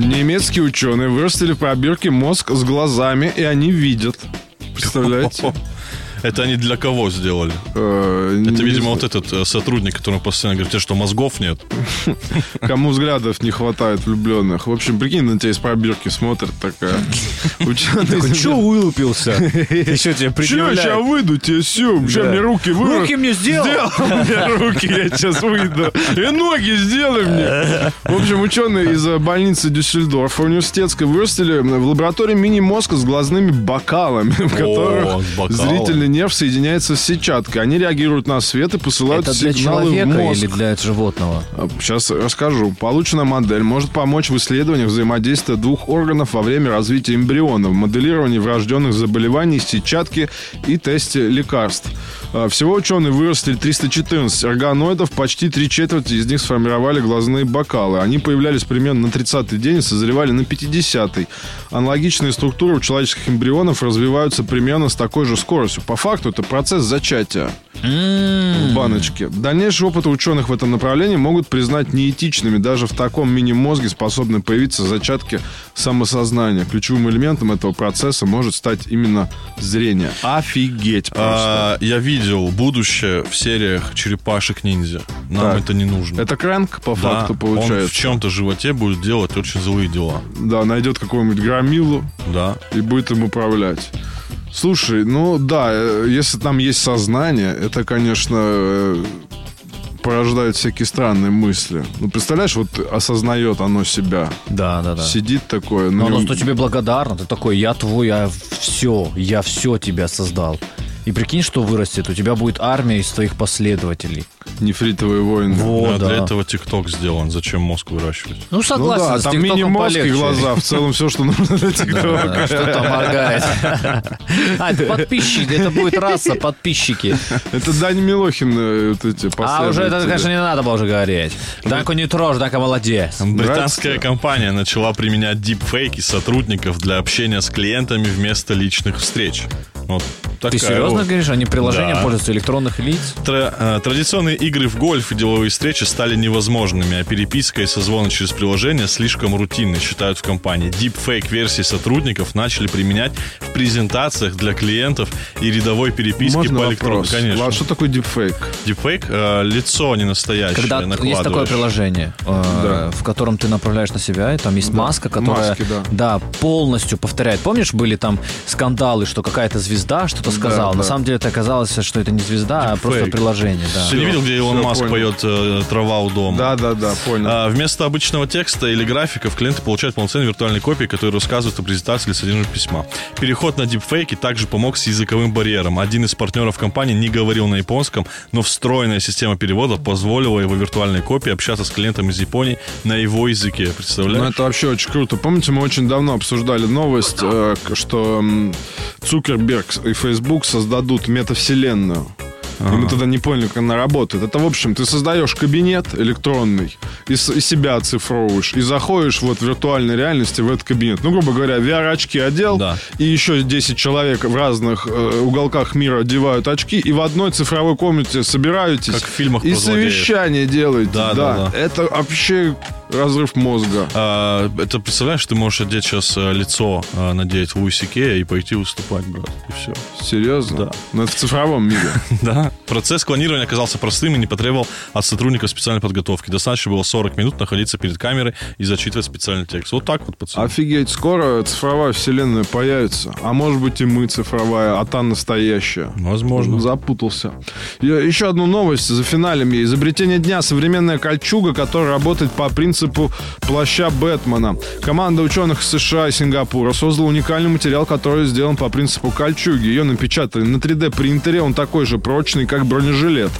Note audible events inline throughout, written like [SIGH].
Немецкие ученые вырастили в пробирке мозг с глазами, и они видят. Представляете? [LAUGHS] Это они для кого сделали? Э, Это, видимо, вот этот э, сотрудник, который постоянно говорит, тебе что, мозгов нет? [LAUGHS] Кому взглядов не хватает влюбленных. В общем, прикинь, на тебя из пробирки смотрят такая. [LAUGHS] Ученый. Че вылупился? Еще тебе Че, я сейчас предъявляют. выйду тебе все, сейчас мне руки вырастут. Руки мне сделал. Сделал [LAUGHS] мне руки, я сейчас выйду. И ноги сделай мне. В общем, ученые из э, больницы Дюссельдорфа университетской вырастили в лаборатории мини-мозг с глазными бокалами, в которых зрительный нерв соединяется с сетчаткой. Они реагируют на свет и посылают Это для сигналы в человека мозг. или для животного? Сейчас расскажу. Полученная модель может помочь в исследованиях взаимодействия двух органов во время развития эмбриона, в моделировании врожденных заболеваний, сетчатки и тесте лекарств. А, Всего ученые вырастили 314 органоидов, почти три четверти из них сформировали глазные бокалы. Они появлялись примерно на 30-й день и созревали на 50-й. Аналогичные структуры у человеческих эмбрионов развиваются примерно с такой же скоростью. По факту это процесс зачатия в баночке. Дальнейшие опыты ученых в этом направлении могут признать неэтичными. Даже в таком мини-мозге способны появиться зачатки самосознания. Ключевым элементом этого процесса может стать именно зрение. Офигеть просто. А, я видел будущее в сериях черепашек-ниндзя. Нам Так. это не нужно. Это крэнк, по Да, факту, Он в получается. чем-то животе будет делать очень злые дела. Да, найдет какого-нибудь громилу Да. и будет им управлять. Слушай, ну да, э, если там есть сознание, это, конечно, э, порождает всякие странные мысли. Ну, представляешь, вот осознает оно себя. Да, да, да. Сидит такое. Но ну, оно что тебе благодарно. Ты такой, я твой, я все, я все тебя создал. И прикинь, что вырастет. У тебя будет армия из твоих последователей. нефритовые войны. Вот, А да. Для этого ТикТок сделан. Зачем мозг выращивать? Ну, Ну согласен, да, с там мини-мозг и глаза. В целом все, что нужно для Да, ТикТока. Что-то моргает. [LAUGHS] А, это подписчики, это будет раса, подписчики. Это Дани Милохин, э, вот эти А уже это, конечно, не надо было уже говорить. Данко не трожь, Данко молодец. Британская компания начала применять дипфейки сотрудников для общения с клиентами вместо личных встреч. Вот Ты такая серьезно вот. говоришь? Они приложением Да. пользуются электронных лиц? Тра- э, Традиционные игры в гольф и деловые встречи стали невозможными, а переписка и созвоны через приложение слишком рутинны, считают в компании. Дипфейк-версии сотрудников начали применять в презентациях для клиентов и рядовой переписки Можно по электронному. вопрос? Конечно. А что такое дипфейк? Дипфейк э, лицо не настоящее. Когда есть такое приложение, э, Да. в котором ты направляешь на себя, и там есть маска, которая маски, да. полностью повторяет. Помнишь, были там скандалы, что какая-то звезда что-то сказала. На да. самом деле это оказалось, что это не звезда, а просто Дипфейк. приложение. Да. Ты не видел, где Илон всё, Маск понял. поет э, «Трава у дома»? Да, да, да, понял. А, вместо обычного текста или графиков клиенты получают полноценные виртуальные копии, которые рассказывают о презентации или содержании письма. Переход на дипфейки также помог с языковым барьером. Один из партнеров компании не говорил на японском, но встроенная система перевода позволила его виртуальной копии общаться с клиентом из Японии на его языке. Представляешь? Ну, это вообще очень круто. Помните, мы очень давно обсуждали новость, э, что м, Цукерберг и Facebook создадут метавселенную. И мы тогда не поняли, как она работает. Это, в общем, ты создаешь кабинет электронный, и, с- и себя оцифровываешь, и заходишь вот в виртуальной реальности в этот кабинет. Ну, грубо говоря, VR-очки одел, Да. и еще 10 человек в разных э, уголках мира одевают очки, и в одной цифровой комнате собираетесь. Как в фильмах И совещание делаете. Да, да, да. Это вообще разрыв мозга. А, это представляешь, ты можешь одеть сейчас э, лицо, э, надеть в Усике и пойти выступать, брат. И все. Серьезно? Да. Но это в цифровом мире. [LAUGHS] Да. Процесс клонирования оказался простым и не потребовал от сотрудников специальной подготовки. Достаточно было 40 минут находиться перед камерой и зачитывать специальный текст. Вот так вот, пацаны. Офигеть, скоро цифровая вселенная появится. А может быть и мы цифровая, а та настоящая. Возможно. Запутался. Еще одну новость за финалем. Изобретение дня. Современная кольчуга, которая работает по принципу принципу плаща Бэтмена. Команда ученых США и Сингапура создала уникальный материал, который сделан по принципу кольчуги. Ее напечатали на 3D принтере, он такой же прочный, как бронежилет.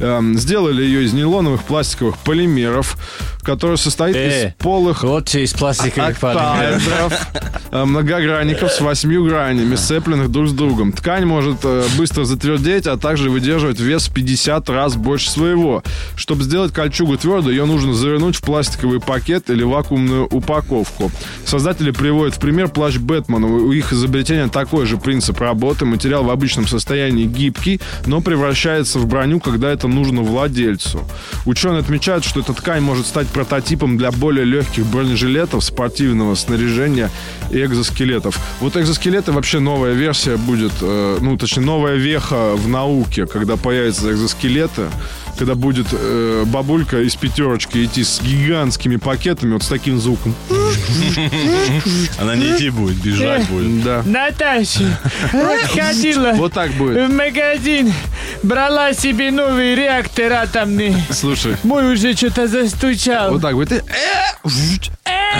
Эм, сделали ее из нейлоновых пластиковых полимеров, который состоит Э, из полых Вот из пластиковых полимеров. [LAUGHS] э, многогранников с восьмью гранями, сцепленных друг с другом. Ткань может э, быстро затвердеть, а также выдерживать вес в 50 раз больше своего. Чтобы сделать кольчугу твердой, ее нужно завернуть в пластиковый пакет или вакуумную упаковку. Создатели приводят в пример плащ Бэтмена. У их изобретения такой же принцип работы. Материал в обычном состоянии гибкий, но превращается в броню, когда это нужно владельцу. Ученые отмечают, что эта ткань может стать прототипом для более легких бронежилетов, спортивного снаряжения и экзоскелетов. Вот экзоскелеты вообще новая версия будет, э, ну, точнее, новая веха в науке, когда появятся экзоскелеты, когда будет э, бабулька из пятерочки идти с гигантскими пакетами, вот с таким звуком. Она не идти будет, бежать будет. Да. Наташа, вот ходила Вот так будет. в магазин, брала себе новый реактор атомный. Слушай, Мой уже что-то застучал. вот так будет. И, э,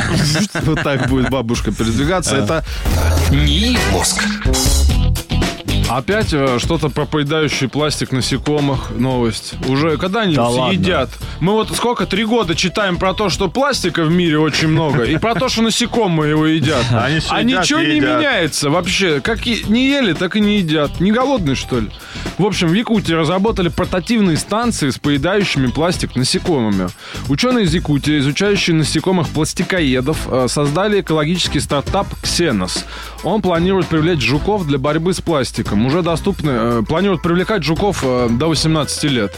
[LAUGHS] Вот так будет бабушка передвигаться. Это НИИ «Мозг». Опять э, что-то про поедающий пластик насекомых новость. Уже когда они Да ладно. съедят? Мы вот сколько, три года читаем про то, что пластика в мире очень много, и про то, что насекомые его едят. [LAUGHS] Они А едят, ничего не едят. меняется вообще. Как и не ели, так и не едят. Не голодные, что ли? В общем, в Якутии разработали портативные станции с поедающими пластик насекомыми. Ученые из Якутии, изучающие насекомых пластикоедов, э, создали экологический стартап «Ксенос». Он планирует привлечь жуков для борьбы с пластиком. Уже доступны, э, планирует привлекать жуков э, до 18 лет.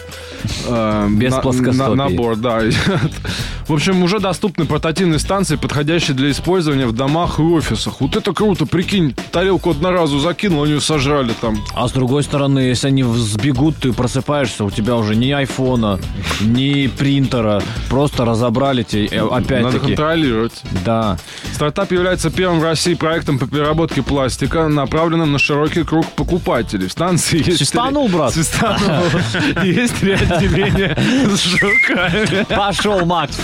Э, Без на- плоскостопий. на- Набор, да. [LAUGHS] В общем, уже доступны портативные станции, подходящие для использования в домах и офисах. Вот это круто, прикинь, тарелку одноразу закинул, они ее сожрали там. А с другой стороны, если они сбегут, ты просыпаешься, у тебя уже ни айфона, ни принтера, просто разобрали тебе, э, Надо контролировать. Да. Стартап является первым в России проектом по переработке пластика, направленным на широкий круг покупателей. В станции есть... Свистанул, три- брат? Свистанул. [LAUGHS] Есть три отделения с жуками. Пошел, Макс.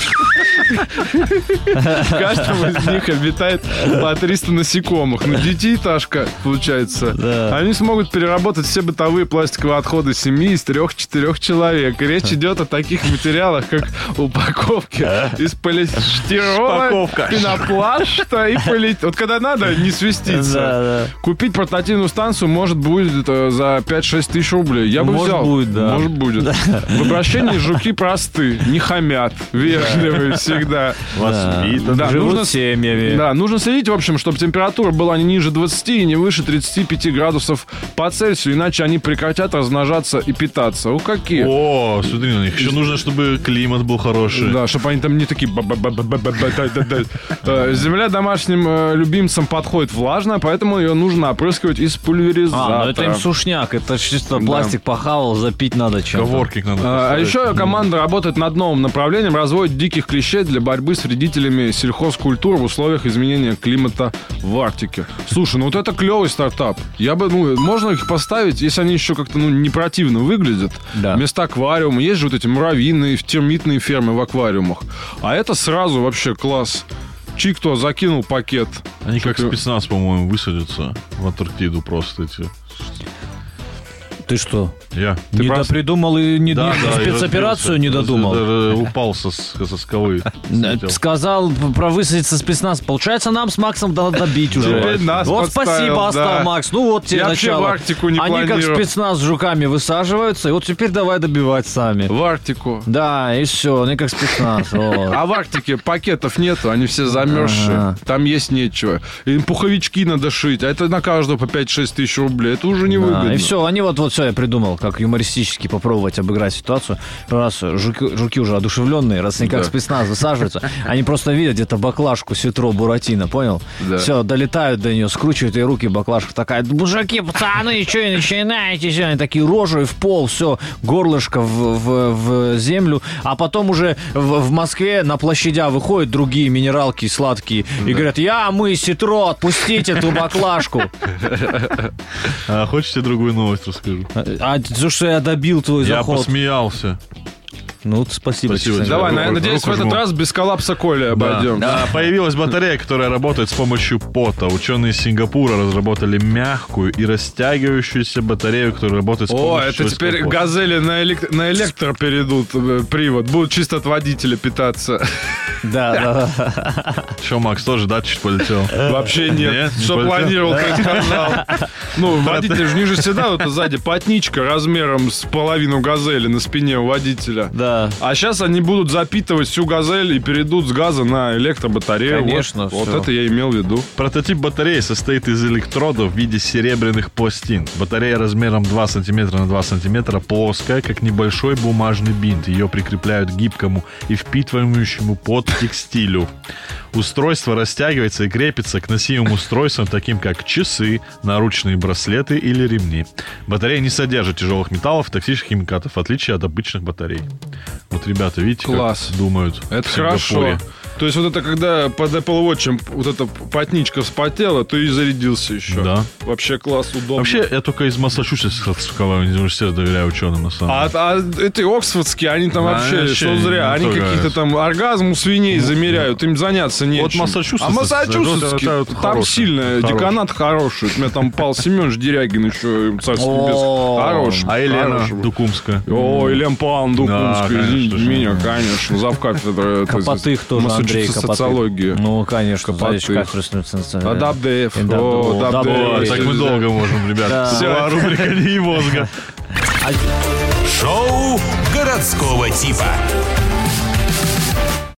В каждом из них обитает по 300 насекомых. На девятиэтажка, получается. Да. Они смогут переработать все бытовые пластиковые отходы семьи из трех-четырех человек. И речь идет о таких материалах, как упаковки из полистирола, пенопласта и полит... Вот когда надо, не свиститься. Да, да. Купить портативную станцию может будет э, за 5-6 тысяч рублей. Я бы Может, взял. будет, да. Может будет. В обращении жуки просты, не хамят, вежливые всегда. Воспитан. Да, Живут нужно, семьями. да, нужно следить, в общем, чтобы температура была не ниже 20 и не выше 35 градусов по Цельсию, иначе они прекратят размножаться и питаться. У какие? О, смотри на них. Еще нужно, чтобы климат был хороший. Да, чтобы они там не такие... Земля домашним любимцам подходит влажно, поэтому ее нужно опрыскивать из пульверизатора. А, ну это им сушняк, это чисто пластик похавал, запить надо чем-то. Коворкинг надо. А, а еще команда работает над новым направлением, разводит диких клещей для борьбы с вредителями сельхозкультур в условиях изменения климата в Арктике. Слушай, ну вот это клевый стартап. Я бы, ну, можно их поставить, если они еще как-то, ну, не противно выглядят. Да. Вместо аквариума. Есть же вот эти муравьиные, термитные фермы в аквариумах. А это сразу вообще класс. Чик кто закинул пакет. Они как спецназ, по-моему, высадятся в Антарктиду просто эти. Ты что? Я. не просто- допридумал и не, Да, не- да, спецоперацию не додумал? Даже Упал со, со скалы. слетел. Сказал про высадиться спецназ. Получается, нам с Максом надо добить уже. Вот спасибо, да. Макс. Ну вот тебе Я вообще начало. в Арктику не Они как спецназ с жуками высаживаются, и вот теперь давай добивать сами. В Арктику. Да, и все, они как спецназ. [LAUGHS] А в Арктике пакетов нету, они все замерзшие. Там есть нечего. Им пуховички надо шить, а это на каждого по 5-6 тысяч рублей. Это уже не выгодно. и все, они вот, вот все, я придумал, как юмористически попробовать обыграть ситуацию. Раз жуки, жуки уже одушевленные, раз они как Да. спецназ высаживаются, они просто видят где-то баклажку ситро Буратино, понял? Да. Все, долетают до нее, скручивают ей руки, баклажка такая, мужики, пацаны, что и начинаете? Всё, Они такие рожей в пол, все, горлышко в, в- в землю, а потом уже в, в Москве на площадя выходят другие минералки сладкие и говорят, я, мы, ситро, отпустите эту баклажку. А хочешь тебе другую новость расскажу? А за что я добил твой Я заход? посмеялся. Ну, спасибо. Спасибо честно тебе. Давай, Руку- на- надеюсь, в руку этот жму. раз без коллапса Коли Да. обойдем. Да, Появилась батарея, которая работает с помощью пота. Ученые из Сингапура разработали мягкую и растягивающуюся батарею, которая работает с О, помощью это человеческого теперь пота. газели на, элек- на электро перейдут э, привод. Будут чисто от водителя питаться. Да, да, да. Что, Макс, тоже, да, чуть полетел? Вообще нет. Нет, не Что планировал, как сказал. Ну, водитель же ниже всегда вот сзади потничка размером с половину газели на спине у водителя. Да. А сейчас они будут запитывать всю газель и перейдут с газа на электробатарею. Вот- Конечно, Вот, всё. это я имел в виду. Прототип батареи состоит из электродов в виде серебряных пластин. Батарея размером 2 см на 2 см плоская, как небольшой бумажный бинт. Ее прикрепляют к гибкому и впитывающему под текстилю. Устройство растягивается и крепится к носимым устройствам, таким как часы, наручные браслеты или ремни. Батарея не содержит тяжелых металлов и токсичных химикатов, в отличие от обычных батарей. Вот ребята, видите, Класс. как думают Это хорошо. То есть вот это когда под Apple Watch вот эта потничка вспотела, то и зарядился еще. Да. Вообще класс, удобно. Вообще, я только из Массачусетского университета доверяю ученым, на самом А, деле. а эти оксфордские, они там Да, вообще, вообще что зря, они какие-то это. там оргазм у свиней замеряют, им заняться нечем. Вот Массачусетс, А Массачусетский, это- это там хороший, сильно, хороший. деканат хороший. У меня там Павел Семенович Дерягин еще, царство О, небесное. Хороший. А Елена. Дукумская. О, Елена Павловна Дукунская, Да, извините конечно, меня, конечно, завкафедра Копотых тоже, Андрей, Копотых. социологии. Ну, конечно, Копотых. знаешь, А ДАБДФ, Да, о, да, ДАБДФ. да, Так мы долго можем, ребят. Вся рубрика не мозга. Шоу городского типа.